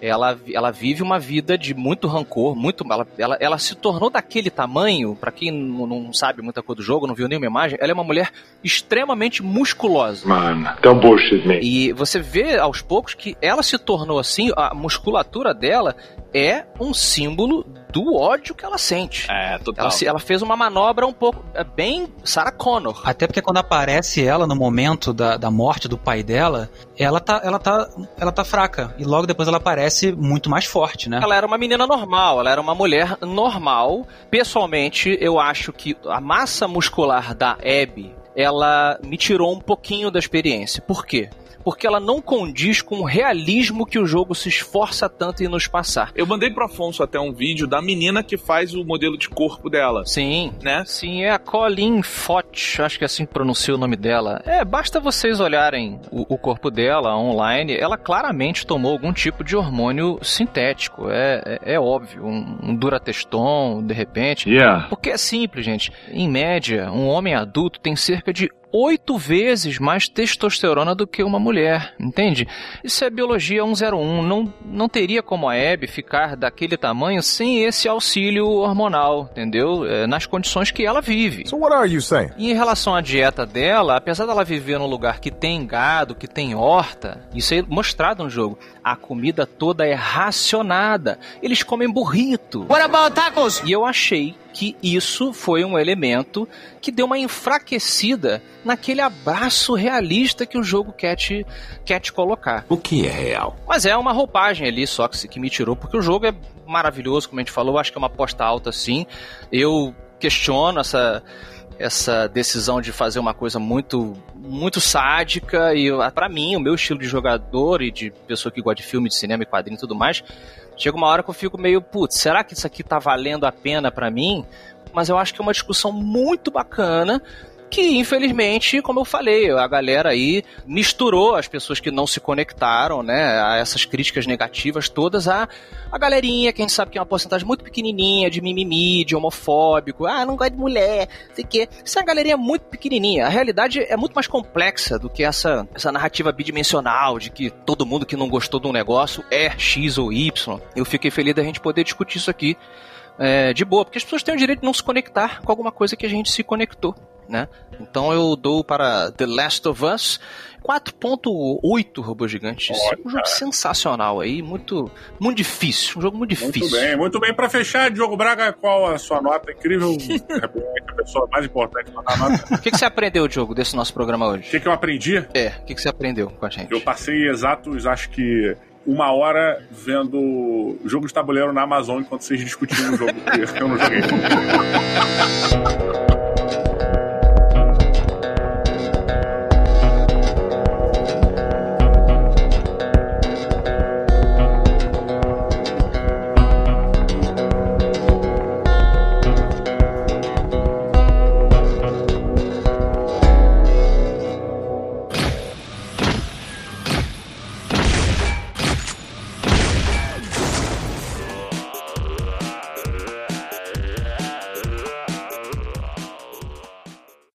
Ela, ela vive uma vida de muito rancor, muito. Ela, ela, ela se tornou daquele tamanho, pra quem não, não sabe muita coisa do jogo, não viu nenhuma imagem, ela é uma mulher extremamente musculosa. Man, don't bullshit me. E você vê aos poucos que ela se tornou assim, a musculatura dela é um símbolo do ódio que ela sente. É, total. Ela, se- ela fez uma manobra um pouco é bem Sarah Connor. Até porque quando aparece ela no momento da, da morte do pai dela, ela tá, ela, tá, ela tá fraca. E logo depois ela aparece muito mais forte, né? Ela era uma menina normal, ela era uma mulher normal. Pessoalmente, eu acho que a massa muscular da Abby, ela me tirou um pouquinho da experiência. Por quê? Porque ela não condiz com o realismo que o jogo se esforça tanto em nos passar. Eu mandei pro Afonso até um vídeo da menina que faz o modelo de corpo dela, Sim, né? Sim, é a Colleen Fott, acho que é assim que pronuncia o nome dela. É, basta vocês olharem o, o corpo dela online, ela claramente tomou algum tipo de hormônio sintético, é, é, é óbvio, um, um durateston, de repente. Yeah. Porque é simples, gente. Em média, um homem adulto tem cerca de oito vezes mais testosterona do que uma mulher, entende? Isso é biologia 101. Não, não teria como a Abby ficar daquele tamanho sem esse auxílio hormonal, entendeu? É, nas condições que ela vive. So what are you saying? E em relação à dieta dela, apesar dela viver num lugar que tem gado, que tem horta, isso é mostrado no jogo, a comida toda é racionada. Eles comem burrito. What about tacos? E eu achei que isso foi um elemento que deu uma enfraquecida naquele abraço realista que o jogo quer te, quer te colocar. O que é real? Mas é uma roupagem ali só que, que me tirou, porque o jogo é maravilhoso, como a gente falou, acho que é uma aposta alta sim. Eu questiono essa essa decisão de fazer uma coisa muito muito sádica e para mim o meu estilo de jogador e de pessoa que gosta de filme, de cinema e quadrinho e tudo mais, chega uma hora que eu fico meio, putz, será que isso aqui tá valendo a pena para mim? Mas eu acho que é uma discussão muito bacana que infelizmente, como eu falei, a galera aí misturou as pessoas que não se conectaram, né, a essas críticas negativas todas a a galerinha que a gente sabe que é uma porcentagem muito pequenininha de mimimi, de homofóbico, ah, não gosto de mulher, sei que. Isso é uma galerinha muito pequenininha. A realidade é muito mais complexa do que essa essa narrativa bidimensional de que todo mundo que não gostou de um negócio é X ou Y. Eu fiquei feliz da gente poder discutir isso aqui é, de boa, porque as pessoas têm o direito de não se conectar com alguma coisa que a gente se conectou, né? Então eu dou para The Last of Us 4.8 robô gigante. É um jogo sensacional aí, muito, muito difícil, um jogo muito difícil. Muito bem, muito bem. Pra fechar, Diogo Braga, qual a sua nota incrível? é a pessoa mais importante pra dar nota. O que, que você aprendeu, Diogo, desse nosso programa hoje? O que, que eu aprendi? É, o que, que você aprendeu com a gente? Eu passei exatos, acho que uma hora vendo jogo de tabuleiro na Amazon enquanto vocês discutiam o jogo, porque eu não joguei.